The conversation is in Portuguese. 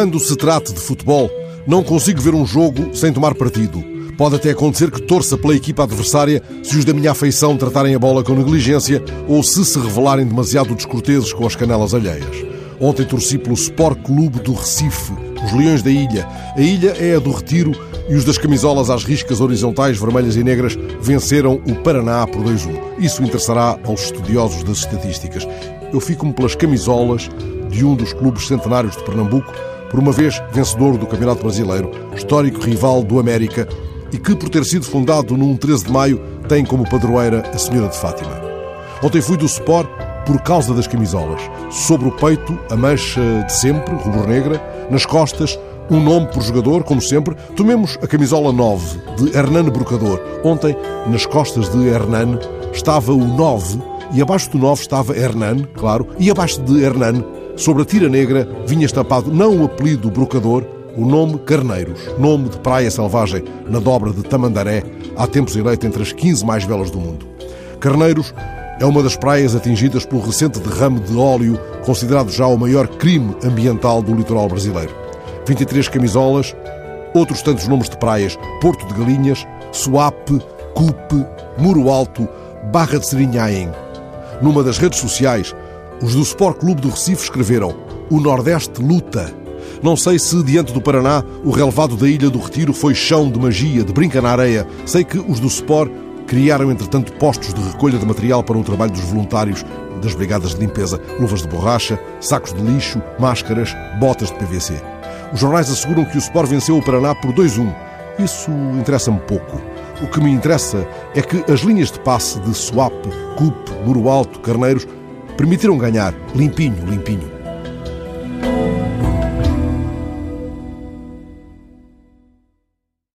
Quando se trata de futebol, não consigo ver um jogo sem tomar partido. Pode até acontecer que torça pela equipa adversária se os da minha afeição tratarem a bola com negligência ou se se revelarem demasiado descorteses com as canelas alheias. Ontem torci pelo Sport Clube do Recife, os Leões da Ilha. A ilha é a do Retiro e os das camisolas às riscas horizontais vermelhas e negras venceram o Paraná por 2-1. Isso interessará aos estudiosos das estatísticas. Eu fico-me pelas camisolas de um dos clubes centenários de Pernambuco, por uma vez vencedor do Campeonato Brasileiro, histórico rival do América e que, por ter sido fundado num 13 de maio, tem como padroeira a Senhora de Fátima. Ontem fui do Sport por causa das camisolas. Sobre o peito, a mancha de sempre, rubro-negra, nas costas, um nome por jogador, como sempre. Tomemos a camisola 9 de Hernani Brocador. Ontem, nas costas de Hernani, estava o 9 e abaixo do 9 estava Hernani, claro, e abaixo de Hernani, sobre a tira negra, vinha estampado não o apelido Brocador, o nome Carneiros, nome de praia selvagem na dobra de Tamandaré, há tempos eleita entre as 15 mais belas do mundo. Carneiros é uma das praias atingidas pelo recente derrame de óleo, considerado já o maior crime ambiental do litoral brasileiro. 23 camisolas, outros tantos nomes de praias: Porto de Galinhas, Suape, Cupe, Muro Alto, Barra de Serinhaém. Numa das redes sociais, os do Sport Clube do Recife escreveram: O Nordeste luta. Não sei se, diante do Paraná, o relevado da Ilha do Retiro foi chão de magia, de brinca na areia. Sei que os do Sport criaram, entretanto, postos de recolha de material para o trabalho dos voluntários das brigadas de limpeza, luvas de borracha, sacos de lixo, máscaras, botas de PVC. Os jornais asseguram que o Sport venceu o Paraná por 2-1. Isso interessa-me pouco. O que me interessa é que as linhas de passe de Swap, Cup, Muro Alto, Carneiros permitiram ganhar limpinho, limpinho.